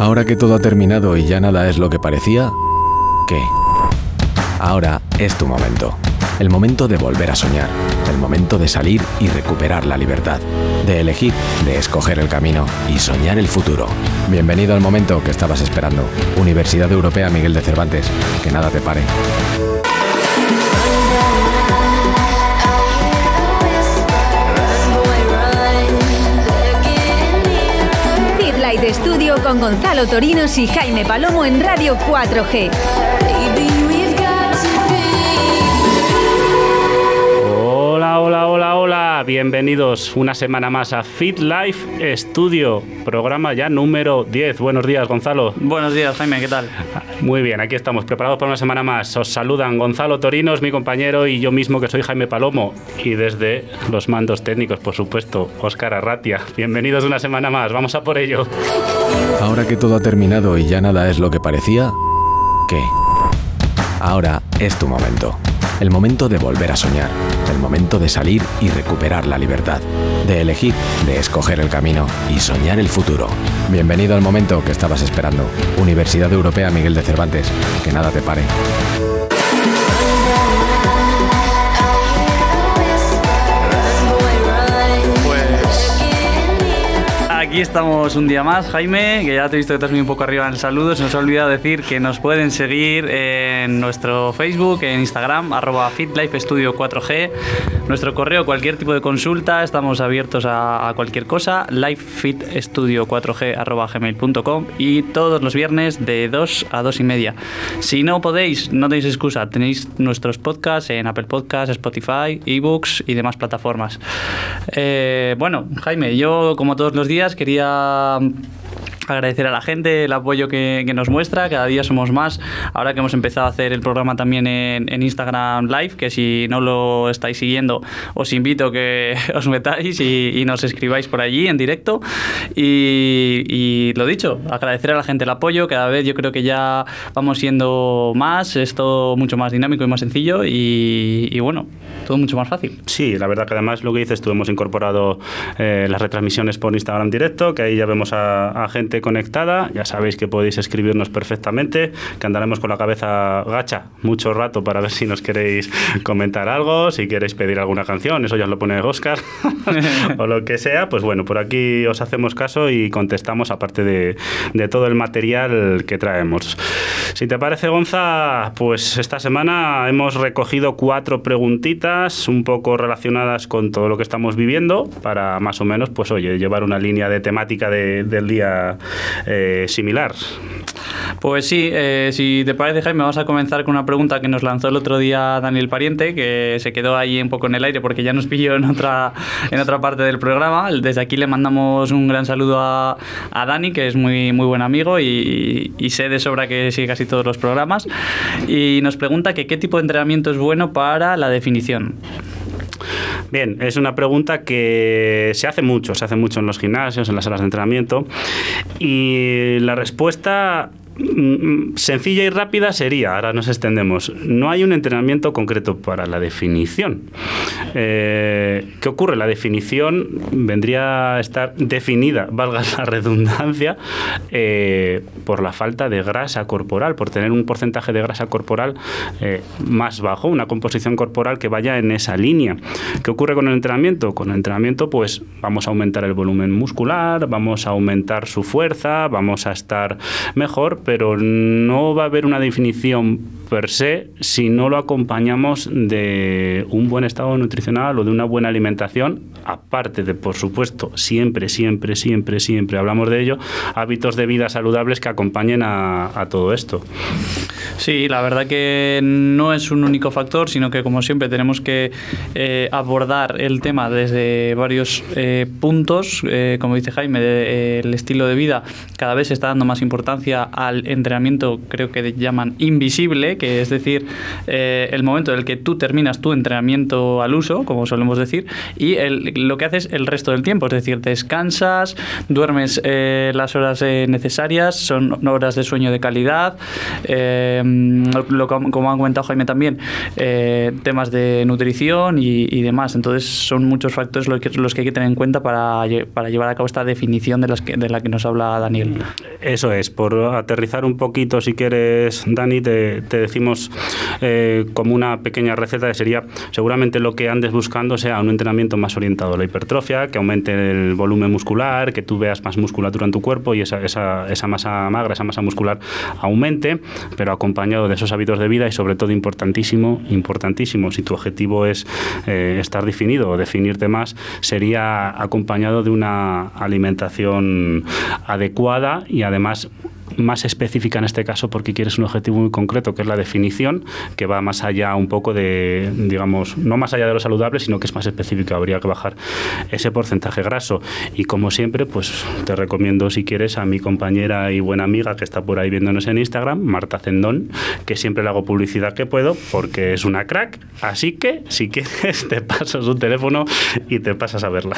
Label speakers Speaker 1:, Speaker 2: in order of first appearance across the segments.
Speaker 1: Ahora que todo ha terminado y ya nada es lo que parecía, ¿qué? Ahora es tu momento. El momento de volver a soñar. El momento de salir y recuperar la libertad. De elegir, de escoger el camino y soñar el futuro. Bienvenido al momento que estabas esperando. Universidad Europea Miguel de Cervantes. Que nada te pare.
Speaker 2: Con Gonzalo Torinos y Jaime Palomo en Radio 4G.
Speaker 3: Hola, hola, hola, hola. Bienvenidos una semana más a Fit Life Studio, programa ya número 10. Buenos días, Gonzalo.
Speaker 4: Buenos días, Jaime, ¿qué tal?
Speaker 3: Muy bien, aquí estamos, preparados para una semana más. Os saludan Gonzalo Torinos, mi compañero, y yo mismo, que soy Jaime Palomo. Y desde los mandos técnicos, por supuesto, Óscar Arratia. Bienvenidos una semana más, vamos a por ello.
Speaker 1: Ahora que todo ha terminado y ya nada es lo que parecía, ¿qué? Ahora es tu momento. El momento de volver a soñar. El momento de salir y recuperar la libertad. De elegir, de escoger el camino y soñar el futuro. Bienvenido al momento que estabas esperando. Universidad Europea Miguel de Cervantes. Que nada te pare.
Speaker 4: Aquí estamos un día más, Jaime, que ya te he visto que estás muy un poco arriba en el saludo. Se nos ha olvidado decir que nos pueden seguir en nuestro Facebook, en Instagram, arroba FitLifeStudio 4G. Nuestro correo, cualquier tipo de consulta, estamos abiertos a, a cualquier cosa, lifefitstudio4g arroba gmail.com y todos los viernes de 2 a 2 y media. Si no podéis, no tenéis excusa, tenéis nuestros podcasts en Apple Podcasts, Spotify, eBooks y demás plataformas. Eh, bueno, Jaime, yo como todos los días quería agradecer a la gente el apoyo que, que, nos muestra, cada día somos más, ahora que hemos empezado a hacer el programa también en, en, Instagram Live, que si no lo estáis siguiendo, os invito a que os metáis y, y nos escribáis por allí en directo. Y, y, lo dicho, agradecer a la gente el apoyo, cada vez yo creo que ya vamos siendo más, es todo mucho más dinámico y más sencillo. Y, y bueno, todo mucho más fácil.
Speaker 3: Sí, la verdad que además lo que dices tú, hemos incorporado eh, las retransmisiones por Instagram directo, que ahí ya vemos a, a gente conectada. Ya sabéis que podéis escribirnos perfectamente, que andaremos con la cabeza gacha mucho rato para ver si nos queréis comentar algo, si queréis pedir alguna canción, eso ya os lo pone Oscar, o lo que sea. Pues bueno, por aquí os hacemos caso y contestamos aparte de, de todo el material que traemos. Si te parece, Gonza, pues esta semana hemos recogido cuatro preguntitas un poco relacionadas con todo lo que estamos viviendo para más o menos, pues oye, llevar una línea de temática de, del día eh, similar.
Speaker 4: Pues sí, eh, si te parece, Jaime, vamos a comenzar con una pregunta que nos lanzó el otro día Daniel Pariente, que se quedó ahí un poco en el aire porque ya nos pilló en otra, en otra parte del programa. Desde aquí le mandamos un gran saludo a, a Dani, que es muy, muy buen amigo y, y, sé de sobra que sigue casi todos los programas. Y nos pregunta qué tipo de entrenamiento es bueno para la definición.
Speaker 3: Bien, es una pregunta que se hace mucho, se hace mucho en los gimnasios, en las salas de entrenamiento. Y la respuesta sencilla y rápida sería, ahora nos extendemos, no hay un entrenamiento concreto para la definición. Eh, ¿Qué ocurre? La definición vendría a estar definida, valga la redundancia, eh, por la falta de grasa corporal, por tener un porcentaje de grasa corporal eh, más bajo, una composición corporal que vaya en esa línea. ¿Qué ocurre con el entrenamiento? Con el entrenamiento pues vamos a aumentar el volumen muscular, vamos a aumentar su fuerza, vamos a estar mejor, pero no va a haber una definición per se si no lo acompañamos de un buen estado nutricional o de una buena alimentación, aparte de, por supuesto, siempre, siempre, siempre, siempre hablamos de ello, hábitos de vida saludables que acompañen a, todo esto.
Speaker 4: Sí, la verdad que no es un único factor, sino que como siempre tenemos que eh, abordar el tema desde varios eh, puntos. Eh, como dice Jaime, de, el estilo de vida cada vez está dando más importancia al entrenamiento, creo que llaman invisible, que es decir, el momento en el que tú terminas tu entrenamiento al uso, como solemos decir, y el, lo que haces el resto del tiempo, es decir, descansas, duermes las horas necesarias, son horas de sueño de calidad. Eh, eh, lo, como ha comentado Jaime también, eh, temas de nutrición y, demás. Entonces son muchos factores los que, los que hay que tener en cuenta para, para llevar a cabo esta definición de, las que, de la que nos habla Daniel.
Speaker 3: Eso es, por aterrizar un poquito, si quieres, Dani, te, te decimos eh, como una pequeña receta que sería seguramente lo que andes buscando sea un entrenamiento más orientado a la hipertrofia, que aumente el volumen muscular, que tú veas más musculatura en tu cuerpo y esa, esa, esa masa magra, esa masa muscular aumente, pero acompañado de esos hábitos de vida y sobre todo importantísimo, importantísimo, si tu objetivo es eh, estar definido o definirte más, sería acompañado de una alimentación adecuada y además más específica en este caso porque quieres un objetivo muy concreto, que es la definición, que va más allá un poco de, digamos, no más allá de lo saludable, sino que es más específica. Habría que bajar ese porcentaje graso. Y como siempre, pues te recomiendo, si quieres, a mi compañera y buena amiga que está por ahí viéndonos en Instagram, Marta Zendón, que siempre le hago publicidad que puedo porque es una crack. Así que, si quieres, te paso su teléfono y te pasas a verla.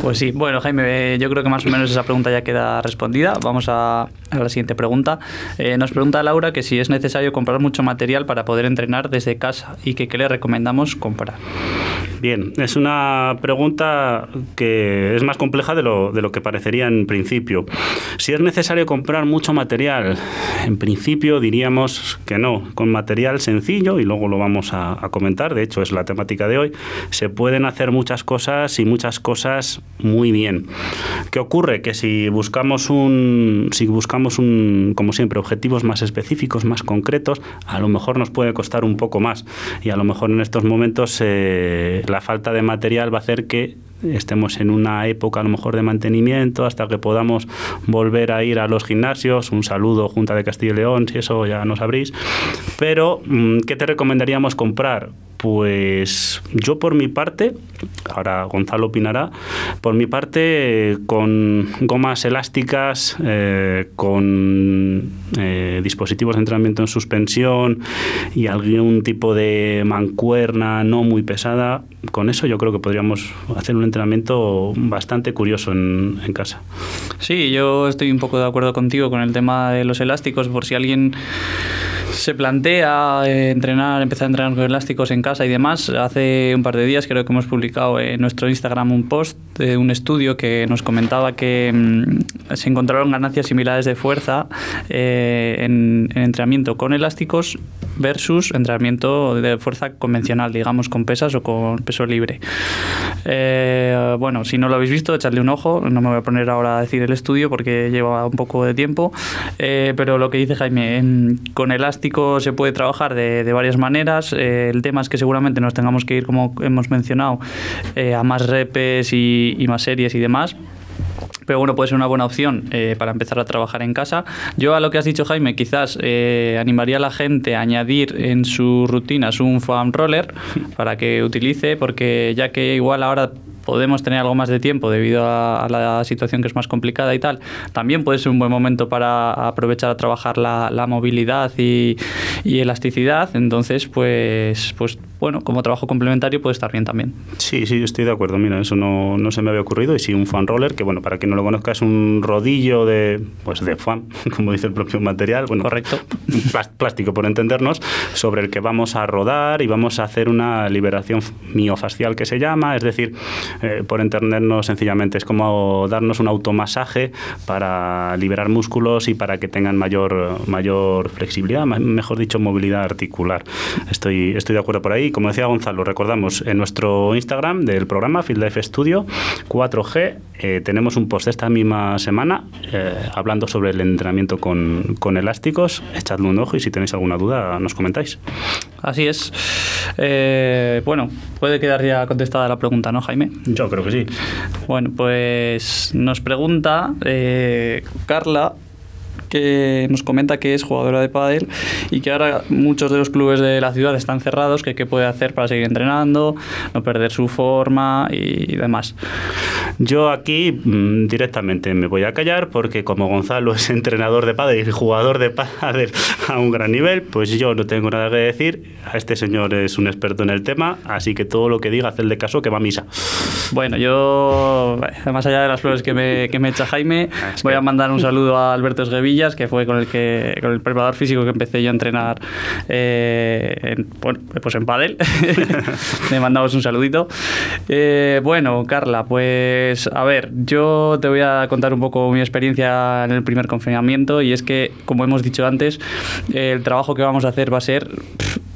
Speaker 4: Pues sí, bueno Jaime, yo creo que más o menos esa pregunta ya queda respondida. Vamos a, la siguiente pregunta. Eh, nos pregunta Laura que si es necesario comprar mucho material para poder entrenar desde casa y que qué le recomendamos comprar.
Speaker 3: Bien, es una pregunta que es más compleja de lo, de lo que parecería en principio. Si es necesario comprar mucho material, en principio diríamos que no. Con material sencillo, y luego lo vamos a, a comentar, de hecho es la temática de hoy, se pueden hacer muchas cosas y muchas cosas muy bien. ¿Qué ocurre? Que si buscamos un, si buscamos como siempre, objetivos más específicos, más concretos, a lo mejor nos puede costar un poco más. Y a lo mejor en estos momentos eh, la falta de material va a hacer que estemos en una época a lo mejor de mantenimiento hasta que podamos volver a ir a los gimnasios. Un saludo, Junta de Castilla y León, si eso ya no sabréis. Pero, mm, ¿qué te recomendaríamos comprar? Pues yo por mi parte, ahora Gonzalo opinará, por mi parte con gomas elásticas, eh, con eh, dispositivos de entrenamiento en suspensión y algún tipo de mancuerna no muy pesada, con eso yo creo que podríamos hacer un entrenamiento bastante curioso en, en casa.
Speaker 4: Sí, yo estoy un poco de acuerdo contigo con el tema de los elásticos, por si alguien se plantea eh, entrenar, empezar a entrenar con elásticos en casa y demás. Hace un par de días creo que hemos publicado en nuestro Instagram un post de un estudio que nos comentaba que mm, se encontraron ganancias similares de fuerza eh, en, entrenamiento con elásticos versus entrenamiento de fuerza convencional, digamos con pesas o con peso libre. Eh, bueno, si no lo habéis visto, echadle un ojo. No me voy a poner ahora a decir el estudio porque lleva un poco de tiempo. pero lo que dice Jaime, con elásticos se puede trabajar de, varias maneras. Eh, el tema es que seguramente nos tengamos que ir, como hemos mencionado, eh, a más repes y, más series y demás pero bueno, puede ser una buena opción eh, para empezar a trabajar en casa. Yo a lo que has dicho, Jaime, quizás animaría a la gente a añadir en sus rutinas un foam roller para que utilice, porque ya que igual ahora podemos tener algo más de tiempo debido a, la situación que es más complicada y tal, también puede ser un buen momento para aprovechar a trabajar la, movilidad y, y, elasticidad. Entonces, pues, pues bueno, como trabajo complementario puede estar bien también.
Speaker 3: Sí, sí, estoy de acuerdo. Mira, eso no, no se me había ocurrido. Y sí, un fan roller, que bueno, para quien no lo conozca, es un rodillo de, pues de fan, como dice el propio material. Bueno,
Speaker 4: Correcto.
Speaker 3: Plástico, por entendernos, sobre el que vamos a rodar y vamos a hacer una liberación miofascial que se llama. Es decir, eh, por entendernos sencillamente, es como darnos un automasaje para liberar músculos y para que tengan mayor, mayor flexibilidad, mejor dicho, movilidad articular. Estoy, estoy de acuerdo por ahí como decía Gonzalo, recordamos en nuestro Instagram del programa Field Life Studio 4G eh, tenemos un post esta misma semana eh, hablando sobre el entrenamiento con, con, elásticos. Echadle un ojo y si tenéis alguna duda nos comentáis.
Speaker 4: Así es. Eh, bueno, puede quedar ya contestada la pregunta, ¿no, Jaime?
Speaker 3: Yo creo que sí.
Speaker 4: Bueno, pues nos pregunta Carla que nos comenta que es jugadora de pádel y que ahora muchos de los clubes de la ciudad están cerrados, que qué puede hacer para seguir entrenando, no perder su forma y demás.
Speaker 3: Yo aquí mm, directamente me voy a callar porque como Gonzalo es entrenador de pádel y jugador de pádel a un gran nivel, pues yo no tengo nada que decir. A este señor es un experto en el tema, así que todo lo que diga, hacerle caso que va a misa.
Speaker 4: Bueno, yo, más allá de las flores que me, que me echa Jaime, voy a mandar un saludo a Alberto Esguevilla Que fue con el que con el preparador físico que empecé yo a entrenar eh, en, bueno, pues en Padel. Le mandamos un saludito. Eh, bueno, Carla, pues a ver, yo te voy a contar un poco mi experiencia en el primer confinamiento y es que, como hemos dicho antes, el trabajo que vamos a hacer va a ser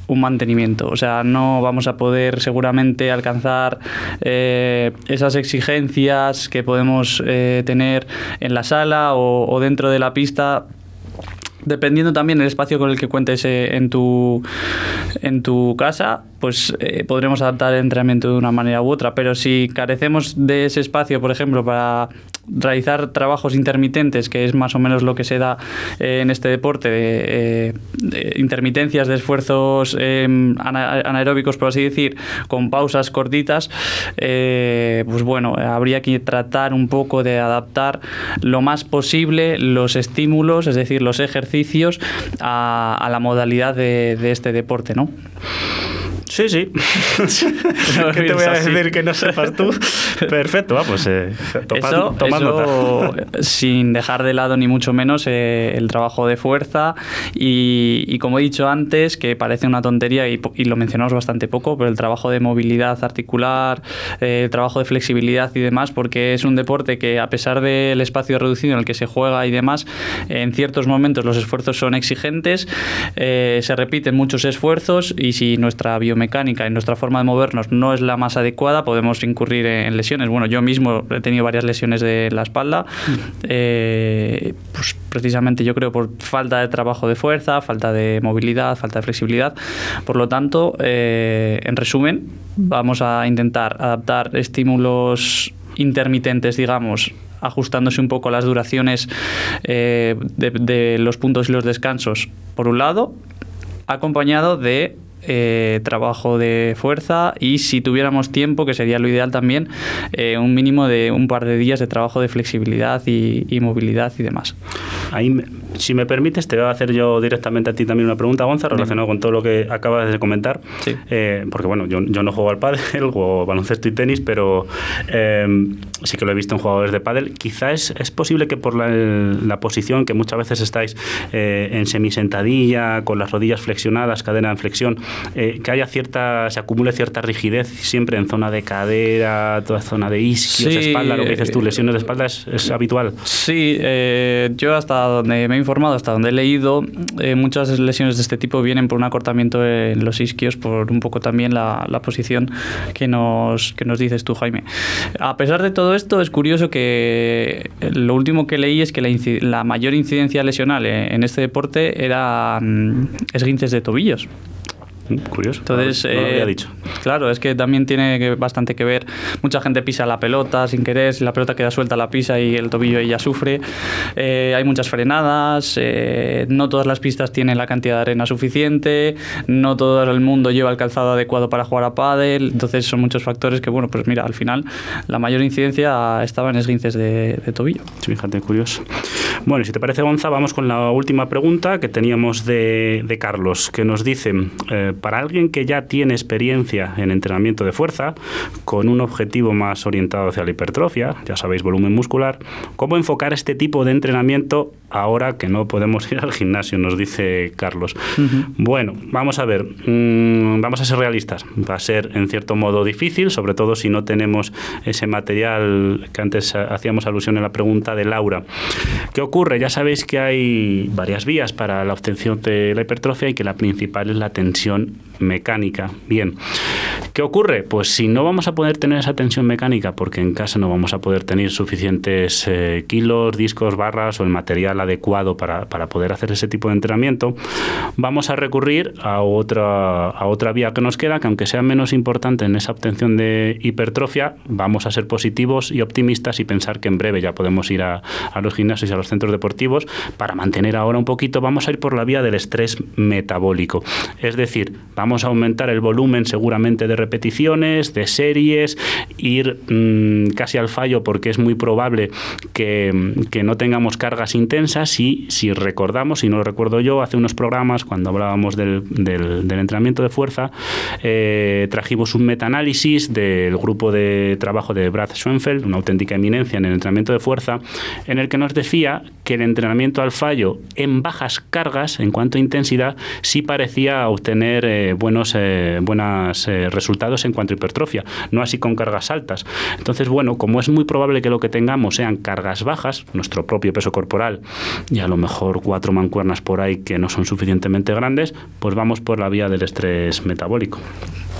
Speaker 4: un mantenimiento. O sea, no vamos a poder seguramente alcanzar eh, esas exigencias que podemos eh, tener en la sala o, dentro de la pista dependiendo también del espacio con el que cuentes eh, en, tu, en tu casa, pues podremos adaptar el entrenamiento de una manera u otra. Pero si carecemos de ese espacio, por ejemplo, para realizar trabajos intermitentes, que es más o menos lo que se da eh, en este deporte, de, eh, intermitencias de esfuerzos em, anaeróbicos, por así decir, con pausas cortitas, eh, pues bueno, habría que tratar un poco de adaptar lo más posible los estímulos, es decir, los ejercicios, a, la modalidad de, de este deporte, ¿no?
Speaker 3: Sí, sí. ¿Qué te voy a decir que no sepas tú? Perfecto, pues eh,
Speaker 4: eso, sin dejar de lado ni mucho menos eh, el trabajo de fuerza y, como he dicho antes, que parece una tontería y, lo mencionamos bastante poco, pero el trabajo de movilidad articular, eh, el trabajo de flexibilidad y demás, porque es un deporte que a pesar del espacio reducido en el que se juega y demás, en ciertos momentos los esfuerzos son exigentes, se repiten muchos esfuerzos y si nuestra biometría mecánica y nuestra forma de movernos no es la más adecuada, podemos incurrir en lesiones. Bueno, yo mismo he tenido varias lesiones de la espalda, eh, pues precisamente yo creo por falta de trabajo de fuerza, falta de movilidad, falta de flexibilidad. Por lo tanto, eh, en resumen, vamos a intentar adaptar estímulos intermitentes, digamos, ajustándose un poco a las duraciones eh, de, los puntos y los descansos, por un lado, acompañado de eh, trabajo de fuerza y si tuviéramos tiempo, que sería lo ideal también, eh, un mínimo de un par de días de trabajo de flexibilidad y, movilidad y demás.
Speaker 3: Si me permites, te voy a hacer yo directamente a ti también una pregunta, Gonzalo, relacionada con todo lo que acabas de comentar. Eh, porque bueno, yo, yo, no juego al pádel, juego baloncesto y tenis, pero sí que lo he visto en jugadores de pádel. Quizá es, es posible que por la, la, posición que muchas veces estáis en semisentadilla, con las rodillas flexionadas, cadena en flexión, eh, que haya cierta, se acumule cierta rigidez siempre en zona de cadera, toda zona de isquios, espalda, lo que dices tú, lesiones de espalda es, habitual.
Speaker 4: Sí, eh, yo hasta donde me informado, hasta donde he leído, eh, muchas lesiones de este tipo vienen por un acortamiento en los isquios, por un poco también la, la posición que nos, que nos dices tú, Jaime. A pesar de todo esto, es curioso que lo último que leí es que la, la mayor incidencia lesional en este deporte eran esguinces de tobillos.
Speaker 3: Curioso.
Speaker 4: Entonces,
Speaker 3: no, lo había eh, dicho.
Speaker 4: Claro, es que también tiene bastante que ver. Mucha gente pisa la pelota sin querer, si la pelota queda suelta la pisa y el tobillo ella sufre. Eh, hay muchas frenadas, eh, no todas las pistas tienen la cantidad de arena suficiente, no todo el mundo lleva el calzado adecuado para jugar a pádel, entonces son muchos factores que, bueno, pues mira, al final la mayor incidencia estaba en esguinces de, tobillo.
Speaker 3: Sí, fíjate, curioso. Bueno, si te parece, Gonza, vamos con la última pregunta que teníamos de, de Carlos, que nos dice para alguien que ya tiene experiencia en entrenamiento de fuerza, con un objetivo más orientado hacia la hipertrofia, ya sabéis, volumen muscular, ¿cómo enfocar este tipo de entrenamiento ahora que no podemos ir al gimnasio? Nos dice Carlos. Bueno, vamos a ver, mm, vamos a ser realistas. Va a ser en cierto modo difícil, sobre todo si no tenemos ese material que antes hacíamos alusión en la pregunta de Laura. ¿Qué ocurre? Ya sabéis que hay varias vías para la obtención de la hipertrofia y que la principal es la tensión mecánica. Bien, ¿qué ocurre? Pues si no vamos a poder tener esa tensión mecánica porque en casa no vamos a poder tener suficientes eh, kilos, discos, barras o el material adecuado para, poder hacer ese tipo de entrenamiento, vamos a recurrir a otra, a otra vía que nos queda, que aunque sea menos importante en esa obtención de hipertrofia, vamos a ser positivos y optimistas y pensar que en breve ya podemos ir a, a los gimnasios y a los centros deportivos para mantener ahora un poquito, vamos a ir por la vía del estrés metabólico. Es decir, vamos a aumentar el volumen seguramente de repeticiones, de series, ir mm, casi al fallo porque es muy probable que, no tengamos cargas intensas y si recordamos, si no lo recuerdo yo, hace unos programas cuando hablábamos del, entrenamiento de fuerza, eh, trajimos un metaanálisis del grupo de trabajo de Brad Schoenfeld, una auténtica eminencia en el entrenamiento de fuerza, en el que nos decía que el entrenamiento al fallo en bajas cargas, en cuanto a intensidad, sí parecía obtener eh, buenos eh, buenos eh, resultados en cuanto a hipertrofia, no así con cargas altas. Entonces, bueno, como es muy probable que lo que tengamos sean cargas bajas, nuestro propio peso corporal y a lo mejor cuatro mancuernas por ahí que no son suficientemente grandes, pues vamos por la vía del estrés metabólico.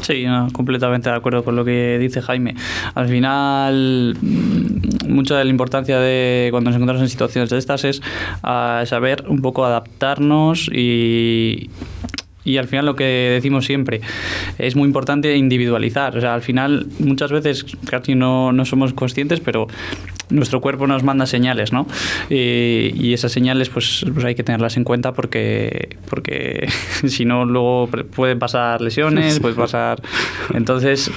Speaker 4: Sí, completamente de acuerdo con lo que dice Jaime. Al final, mm, mucha de la importancia de cuando nos encontramos en situaciones de estas es ah, saber un poco adaptarnos y y al final lo que decimos siempre, es muy importante individualizar. O sea, al final muchas veces casi no, no somos conscientes, pero nuestro cuerpo nos manda señales, ¿no? Y, esas señales pues, pues, hay que tenerlas en cuenta porque, porque si no luego pueden pasar lesiones, puede pasar... Entonces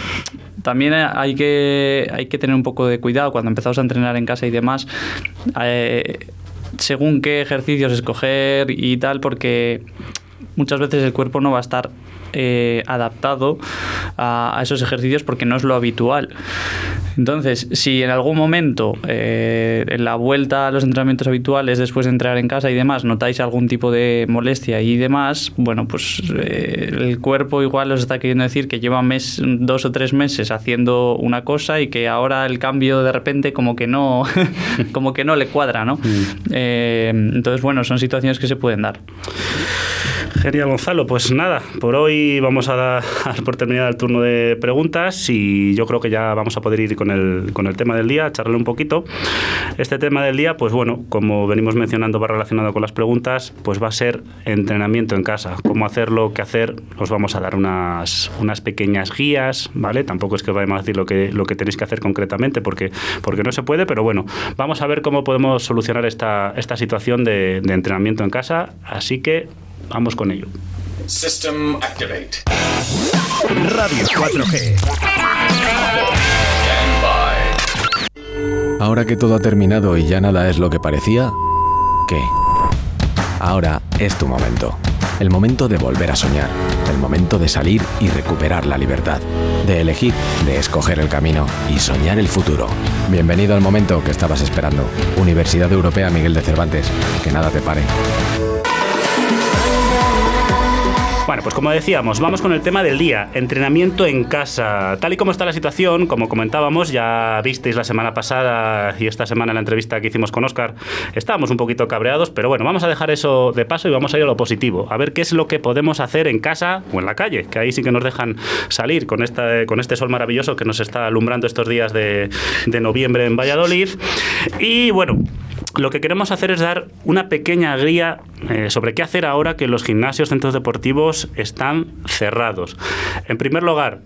Speaker 4: también hay que, hay que tener un poco de cuidado cuando empezamos a entrenar en casa y demás. Eh, según qué ejercicios escoger y tal, porque muchas veces el cuerpo no va a estar eh, adaptado a, esos ejercicios porque no es lo habitual. Entonces, si en algún momento, eh, en la vuelta a los entrenamientos habituales, después de entrar en casa y demás, notáis algún tipo de molestia y demás, bueno, pues eh, el cuerpo igual os está queriendo decir que lleva mes, dos o tres meses haciendo una cosa y que ahora el cambio de repente como que no, como que no le cuadra, ¿no? Mm. entonces, bueno, son situaciones que se pueden dar.
Speaker 3: Genial, Gonzalo. Pues nada, por hoy vamos a dar por terminar el turno de preguntas y yo creo que ya vamos a poder ir con el, con el tema del día, charlarle un poquito. Este tema del día, pues bueno, como venimos mencionando, va relacionado con las preguntas, pues va a ser entrenamiento en casa. Cómo hacerlo, qué hacer. Os vamos a dar unas, unas pequeñas guías, ¿vale? Tampoco es que vayamos a decir lo que, lo que tenéis que hacer concretamente porque, porque no se puede, pero bueno, vamos a ver cómo podemos solucionar esta, esta situación de entrenamiento en casa. Así que Vamos con ello. System Activate.
Speaker 1: Radio 4G. Ahora que todo ha terminado y ya nada es lo que parecía, ¿qué? Ahora es tu momento. El momento de volver a soñar. El momento de salir y recuperar la libertad. De elegir, de escoger el camino y soñar el futuro. Bienvenido al momento que estabas esperando. Universidad Europea Miguel de Cervantes. Que nada te pare.
Speaker 3: Pues como decíamos, vamos con el tema del día, entrenamiento en casa. Tal y como está la situación, como comentábamos, ya visteis la semana pasada y esta semana en la entrevista que hicimos con Oscar, estábamos un poquito cabreados, pero bueno, vamos a dejar eso de paso y vamos a ir a lo positivo, a ver qué es lo que podemos hacer en casa o en la calle, que ahí sí que nos dejan salir con, esta, con este sol maravilloso que nos está alumbrando estos días de, de noviembre en Valladolid. Y bueno, lo que queremos hacer es dar una pequeña guía eh, sobre qué hacer ahora que los gimnasios, centros deportivos están cerrados. En primer lugar,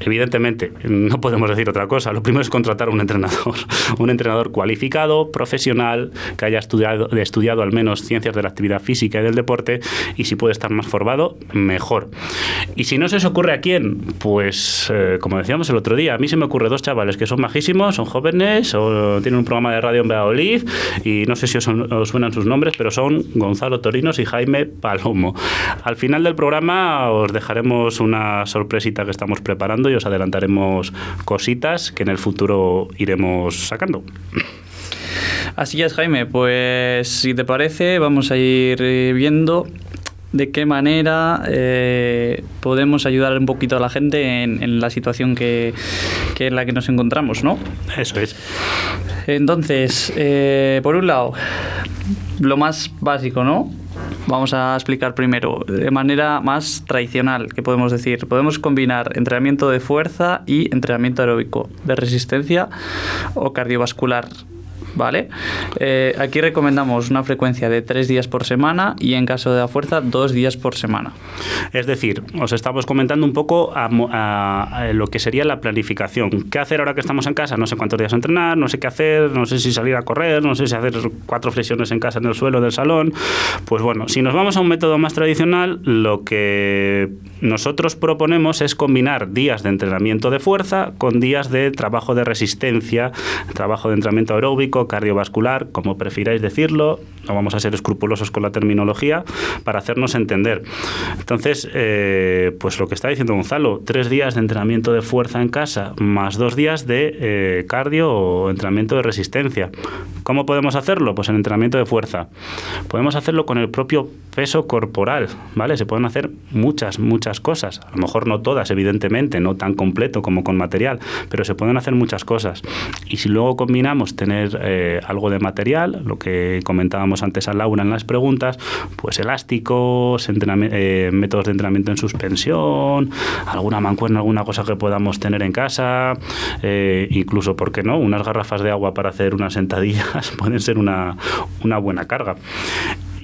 Speaker 3: Evidentemente, no podemos decir otra cosa. Lo primero es contratar un entrenador, un entrenador cualificado, profesional, que haya estudiado, estudiado al menos ciencias de la actividad física y del deporte, y si puede estar más formado, mejor. Y si no se os ocurre a quién, pues eh, como decíamos el otro día, a mí se me ocurre dos chavales que son majísimos, son jóvenes, tienen un programa de radio en Valladolid, y no sé si os suenan sus nombres, pero son Gonzalo Torinos y Jaime Palomo. Al final del programa os dejaremos una sorpresita que estamos preparando y os adelantaremos cositas que en el futuro iremos sacando.
Speaker 4: Así es, Jaime. Pues si te parece, vamos a ir eh, viendo de qué manera eh, podemos ayudar un poquito a la gente en, la situación que, que, en la que nos encontramos, ¿no?
Speaker 3: Eso es.
Speaker 4: Entonces, eh, por un lado, lo más básico, ¿no? Vamos a explicar primero, de manera más tradicional, que podemos decir, podemos combinar entrenamiento de fuerza y entrenamiento aeróbico, de resistencia o cardiovascular ¿vale? Eh, aquí recomendamos una frecuencia de tres días por semana y en caso de la fuerza, dos días por semana.
Speaker 3: Es decir, os estamos comentando un poco a, lo que sería la planificación. ¿Qué hacer ahora que estamos en casa? No sé cuántos días entrenar, no sé qué hacer, no sé si salir a correr, no sé si hacer cuatro flexiones en casa en el suelo del salón. Pues bueno, si nos vamos a un método más tradicional, lo que nosotros proponemos es combinar días de entrenamiento de fuerza con días de trabajo de resistencia, trabajo de entrenamiento aeróbico, cardiovascular, como prefiráis decirlo, no vamos a ser escrupulosos con la terminología para hacernos entender. Entonces, eh, pues lo que está diciendo Gonzalo, tres días de entrenamiento de fuerza en casa más dos días de eh, cardio o entrenamiento de resistencia. ¿Cómo podemos hacerlo? Pues en entrenamiento de fuerza. Podemos hacerlo con el propio peso corporal, ¿vale? Se pueden hacer muchas, muchas cosas. A lo mejor no todas, evidentemente, no tan completo como con material, pero se pueden hacer muchas cosas. Y si luego combinamos tener eh, algo de material, lo que comentábamos antes a Laura en las preguntas, pues elásticos, eh, métodos de entrenamiento en suspensión, alguna mancuerna, alguna cosa que podamos tener en casa, eh, incluso, ¿por qué no? Unas garrafas de agua para hacer unas sentadillas pueden ser una, una buena carga.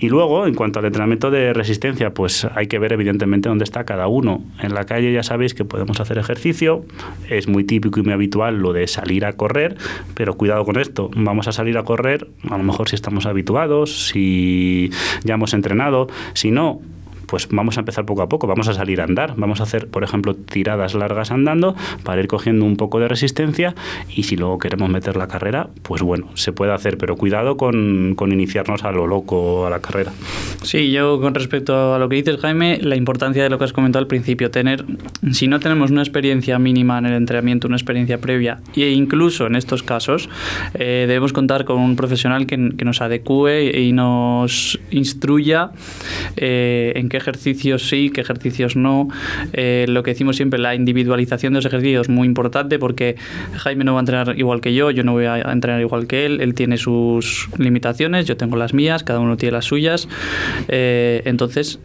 Speaker 3: Y luego, en cuanto al entrenamiento de resistencia, pues hay que ver evidentemente dónde está cada uno. En la calle ya sabéis que podemos hacer ejercicio, es muy típico y muy habitual lo de salir a correr, pero cuidado con esto, vamos a salir a correr, a lo mejor si estamos habituados, si ya hemos entrenado, si no, pues vamos a empezar poco a poco, vamos a salir a andar, vamos a hacer, por ejemplo, tiradas largas andando para ir cogiendo un poco de resistencia y si luego queremos meter la carrera, pues bueno, se puede hacer, pero cuidado con, iniciarnos a lo loco a la carrera.
Speaker 4: Sí, yo con respecto a lo que dices, Jaime, la importancia de lo que has comentado al principio, tener, si no tenemos una experiencia mínima en el entrenamiento, una experiencia previa, e incluso en estos casos, eh, debemos contar con un profesional que, nos adecue y nos instruya eh, en qué ejercicios sí, qué ejercicios no. Eh, lo que decimos siempre, la individualización de los ejercicios es muy importante porque Jaime no va a entrenar igual que yo, yo no voy a entrenar igual que él, él tiene sus limitaciones, yo tengo las mías, cada uno tiene las suyas. Eh, entonces,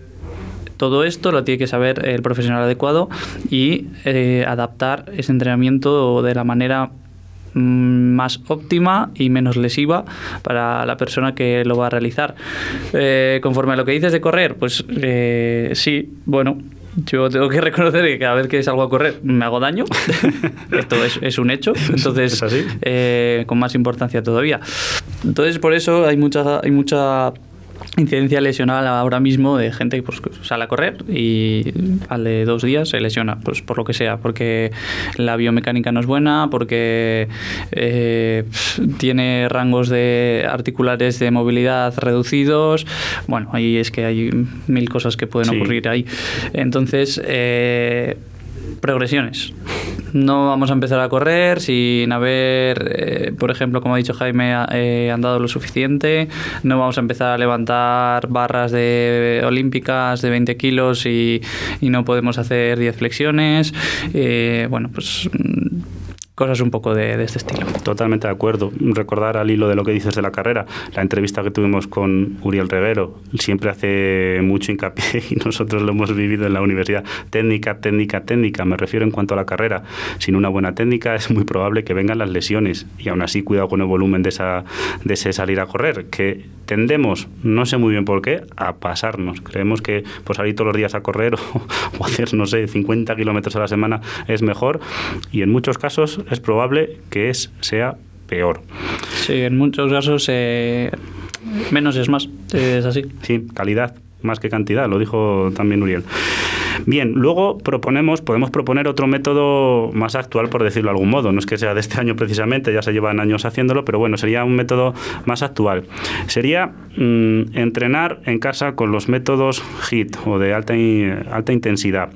Speaker 4: todo esto lo tiene que saber el profesional adecuado y eh, adaptar ese entrenamiento de la manera más óptima y menos lesiva para la persona que lo va a realizar. Eh, conforme a lo que dices de correr, pues eh, sí, bueno, yo tengo que reconocer que cada vez que salgo a correr me hago daño. Esto es, un hecho. Entonces, eh, con más importancia todavía. Entonces, por eso hay mucha, hay mucha incidencia lesional ahora mismo de gente que pues, sale a correr y al de dos días se lesiona, pues por lo que sea, porque la biomecánica no es buena, porque eh, tiene rangos de articulares de movilidad reducidos. Bueno, ahí es que hay mil cosas que pueden ocurrir ahí. Entonces, eh, progresiones. No vamos a empezar a correr sin haber, eh, por ejemplo, como ha dicho Jaime, eh, andado lo suficiente. No vamos a empezar a levantar barras de olímpicas de 20 kilos y, no podemos hacer 10 flexiones. Eh, bueno, pues cosas un poco de, este estilo.
Speaker 3: Totalmente de acuerdo. Recordar al hilo de lo que dices de la carrera, la entrevista que tuvimos con Uriel Reguero, siempre hace mucho hincapié y nosotros lo hemos vivido en la universidad. Técnica, técnica, técnica. Me refiero en cuanto a la carrera. Sin una buena técnica es muy probable que vengan las lesiones y aún así cuidado con el volumen de, esa, de ese salir a correr, que tendemos, no sé muy bien por qué, a pasarnos. Creemos que por salir todos los días a correr o, hacer, no sé, 50 kilómetros a la semana es mejor y en muchos casos es probable que es, sea peor.
Speaker 4: Sí, en muchos casos eh, menos es más, es así.
Speaker 3: Sí, calidad más que cantidad, lo dijo también Uriel. Bien, luego proponemos, podemos proponer otro método más actual, por decirlo de algún modo. No es que sea de este año precisamente, ya se llevan años haciéndolo, pero bueno, sería un método más actual. Sería mm, entrenar en casa con los métodos HIT o de alta, alta intensidad.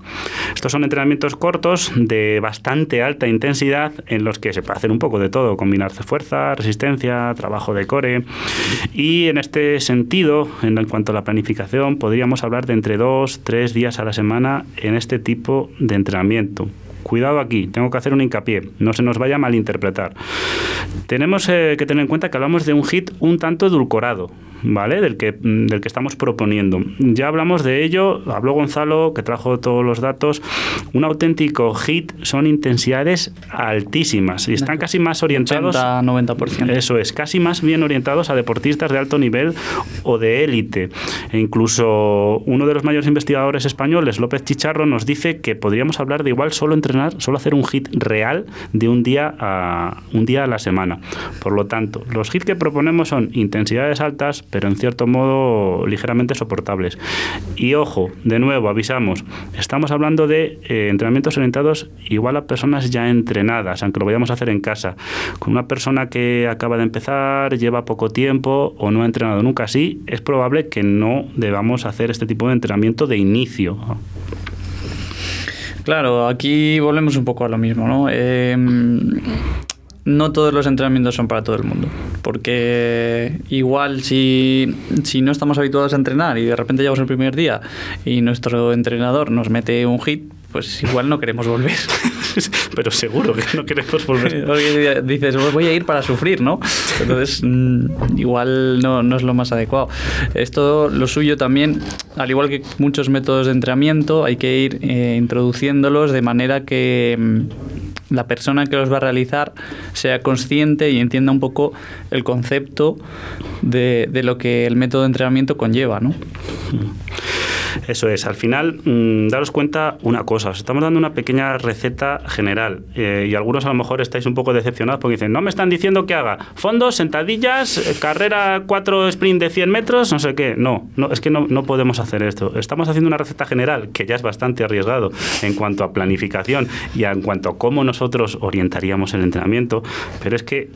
Speaker 3: Estos son entrenamientos cortos de bastante alta intensidad en los que se puede hacer un poco de todo, combinar fuerza, resistencia, trabajo de core. Y en este sentido, en cuanto a la planificación, podríamos hablar de entre dos, tres días a la semana en este tipo de entrenamiento. Cuidado aquí, tengo que hacer un hincapié, no se nos vaya a malinterpretar. Tenemos eh, que tener en cuenta que hablamos de un hit un tanto edulcorado, ¿vale? Del que, mm, del que estamos proponiendo. Ya hablamos de ello, habló Gonzalo, que trajo todos los datos. Un auténtico hit son intensidades altísimas y están casi más orientados.
Speaker 4: 80, 90%.
Speaker 3: Eso es, casi más bien orientados a deportistas de alto nivel o de élite. E incluso uno de los mayores investigadores españoles, López Chicharro, nos dice que podríamos hablar de igual solo entrenar, solo hacer un hit real de un día a, un día a la semana. Por lo tanto, los hits que proponemos son intensidades altas, pero en cierto modo ligeramente soportables. Y ojo, de nuevo, avisamos, estamos hablando de eh, entrenamientos orientados igual a personas ya entrenadas, aunque lo vayamos a hacer en casa. Con una persona que acaba de empezar, lleva poco tiempo o no ha entrenado nunca así, es probable que no debamos hacer este tipo de entrenamiento de inicio.
Speaker 4: Claro, aquí volvemos un poco a lo mismo, ¿no? Em, no todos los entrenamientos son para todo el mundo. Porque igual si, si, no estamos habituados a entrenar y de repente llegamos el primer día y nuestro entrenador nos mete un hit, pues igual no queremos volver.
Speaker 3: Pero seguro que no queremos volver.
Speaker 4: Dices, voy a ir para sufrir, ¿no? Entonces, mm, igual no, no, es lo más adecuado. Esto, lo suyo también, al igual que muchos métodos de entrenamiento, hay que ir eh, introduciéndolos de manera que mm, la persona que los va a realizar sea consciente y entienda un poco el concepto de, de lo que el método de entrenamiento conlleva, ¿no?
Speaker 3: Eso es, al final, mmm, daros cuenta una cosa, os estamos dando una pequeña receta general eh, y algunos a lo mejor estáis un poco decepcionados porque dicen, no me están diciendo que haga fondos, sentadillas, eh, carrera 4 sprint de 100 metros, no sé qué. No, es que no, no podemos hacer esto. Estamos haciendo una receta general que ya es bastante arriesgado en cuanto a planificación y en cuanto a cómo nosotros orientaríamos el entrenamiento, pero es que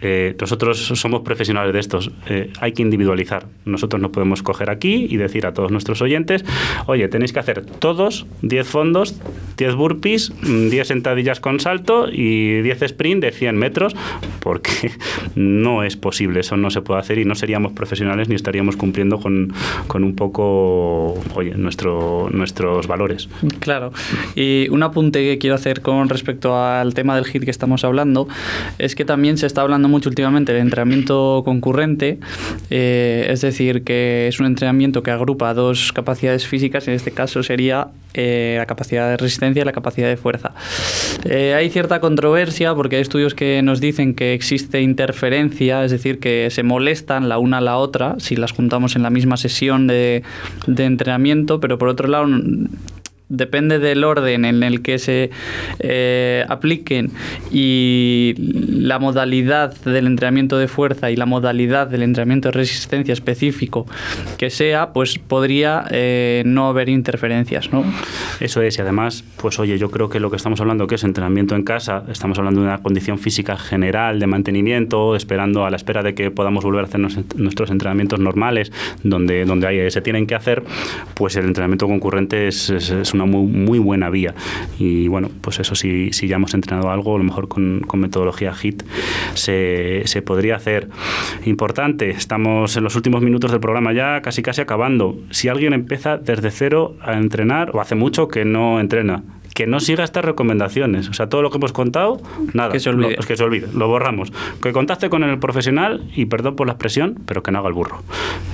Speaker 3: eh, nosotros somos profesionales de estos, eh, hay que individualizar. Nosotros no podemos coger aquí y decir a todos nuestros oyentes, oye, tenéis que hacer todos 10 fondos, 10 burpees, 10 mm, sentadillas con salto y 10 sprint de 100 metros, porque no es posible, eso no se puede hacer y no seríamos profesionales ni estaríamos cumpliendo con, con un poco, oye, nuestro, nuestros valores.
Speaker 4: Claro, y un apunte que quiero hacer con respecto al tema del HIT que estamos hablando, es que también se está hablando mucho últimamente del entrenamiento concurrente, eh, es decir, que es un entrenamiento que agrupa dos capacidades físicas, en este caso sería eh, la capacidad de resistencia y la capacidad de fuerza. Eh, hay cierta controversia porque hay estudios que nos dicen que existe interferencia, es decir, que se molestan la una a la otra si las juntamos en la misma sesión de, de entrenamiento, pero por otro lado depende del orden en el que se eh, apliquen y la modalidad del entrenamiento de fuerza y la modalidad del entrenamiento de resistencia específico que sea, pues podría eh, no haber interferencias, ¿no?
Speaker 3: Eso es, y además, pues oye, yo creo que lo que estamos hablando que es entrenamiento en casa, estamos hablando de una condición física general de mantenimiento, esperando a la espera de que podamos volver a hacer nuestros entrenamientos normales, donde, donde hay, se tienen que hacer, pues el entrenamiento concurrente es, es, es una muy, muy buena vía. Y bueno, pues eso si, si ya hemos entrenado algo, a lo mejor con, con metodología HIT se, se, podría hacer. Importante, estamos en los últimos minutos del programa ya, casi casi acabando. Si alguien empieza desde cero a entrenar, o hace mucho que no entrena, que no siga estas recomendaciones. O sea, todo lo que hemos contado, nada.
Speaker 4: Que se olvide.
Speaker 3: Lo, que se olvide, lo borramos. Que contacte con el profesional y perdón por la expresión, pero que no haga el burro.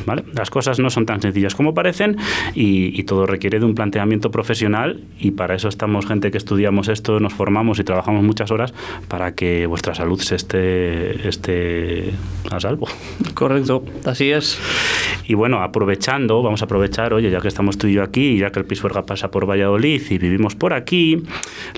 Speaker 3: ¿vale? Las cosas no son tan sencillas como parecen y, y, todo requiere de un planteamiento profesional y para eso estamos gente que estudiamos esto, nos formamos y trabajamos muchas horas para que vuestra salud se esté, esté a salvo.
Speaker 4: Correcto, así es.
Speaker 3: Y bueno, aprovechando, vamos a aprovechar, oye, ya que estamos tú y yo aquí, ya que el Pisuerga pasa por Valladolid y vivimos por aquí, aquí.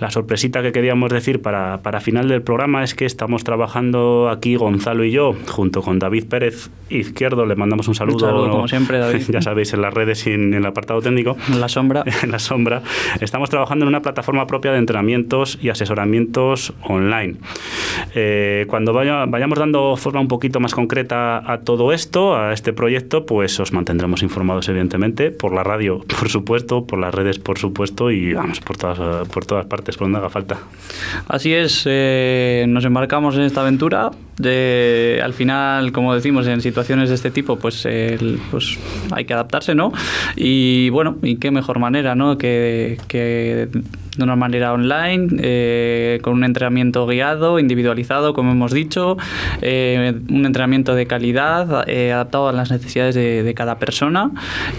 Speaker 3: La sorpresita que queríamos decir para, para final del programa es que estamos trabajando aquí Gonzalo y yo, junto con David Pérez Izquierdo. Le mandamos un saludo.
Speaker 4: Un saludo como siempre, David.
Speaker 3: ya sabéis, en las redes y en el apartado técnico.
Speaker 4: En la sombra.
Speaker 3: En la sombra. Estamos trabajando en una plataforma propia de entrenamientos y asesoramientos online. Eh, cuando vaya, vayamos dando forma un poquito más concreta a todo esto, a este proyecto, pues os mantendremos informados, evidentemente, por la radio, por supuesto, por las redes, por supuesto, y vamos, por todas por todas partes, por donde haga falta.
Speaker 4: Así es, eh, nos embarcamos en esta aventura. De, al final, como decimos, en situaciones de este tipo, pues, pues hay que adaptarse, ¿no? Y bueno, y qué mejor manera, ¿no? Que, que de una manera online, eh, con un entrenamiento guiado, individualizado, como hemos dicho, eh, un entrenamiento de calidad, eh, adaptado a las necesidades de, de cada persona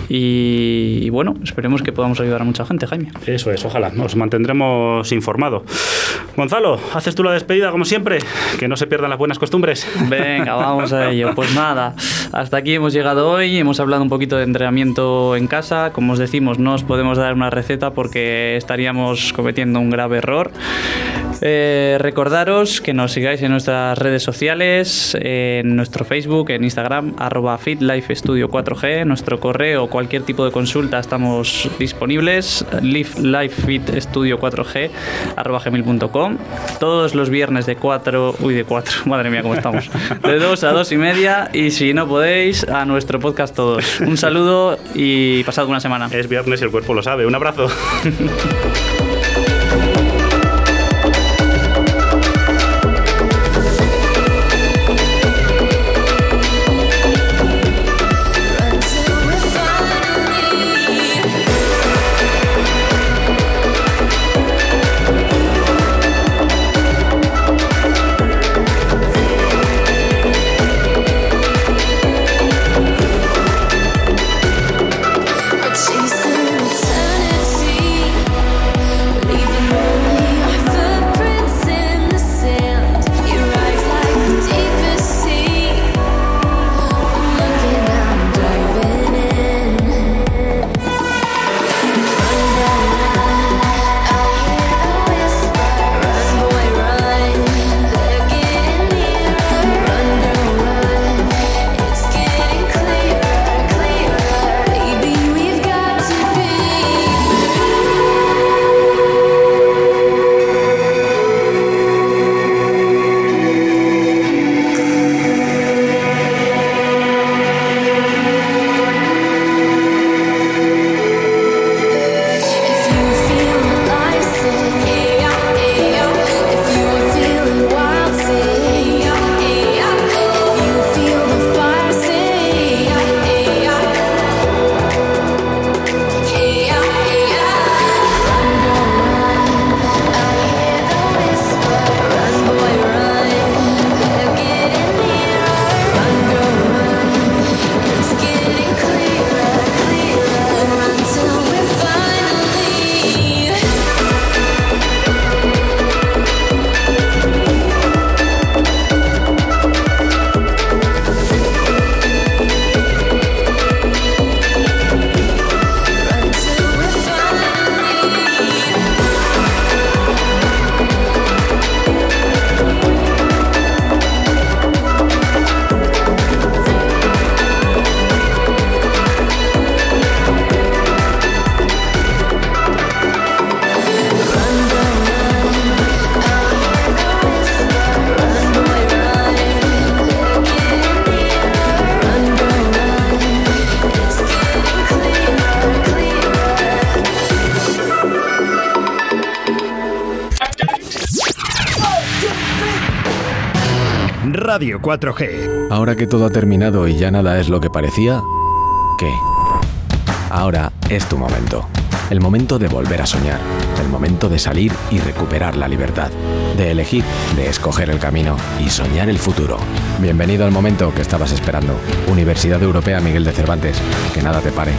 Speaker 4: y, y, bueno, esperemos que podamos ayudar a mucha gente, Jaime.
Speaker 3: Eso es, ojalá, nos mantendremos informados. Gonzalo, haces tú la despedida como siempre, que no se pierdan las buenas costumbres.
Speaker 4: Venga, vamos a ello. Pues nada, hasta aquí hemos llegado hoy, hemos hablado un poquito de entrenamiento en casa, como os decimos, no os podemos dar una receta porque estaríamos estamos cometiendo un grave error. Eh, recordaros que nos sigáis en nuestras redes sociales, en nuestro Facebook, en Instagram, arroba FitLifeStudio 4G, nuestro correo, cualquier tipo de consulta estamos disponibles, lifelifefitstudio 4G, arroba gmail.com, todos los viernes de 4, uy de 4, madre mía cómo estamos, de 2 a 2 y media y si no podéis, a nuestro podcast todos. Un saludo y pasad una semana.
Speaker 5: Es viernes y el cuerpo lo sabe. Un abrazo.
Speaker 3: Radio 4G.
Speaker 1: Ahora que todo ha terminado y ya nada es lo que parecía, ¿qué? Ahora es tu momento. El momento de volver a soñar. El momento de salir y recuperar la libertad. De elegir, de escoger el camino y soñar el futuro. Bienvenido al momento que estabas esperando. Universidad Europea Miguel de Cervantes. Que nada te pare.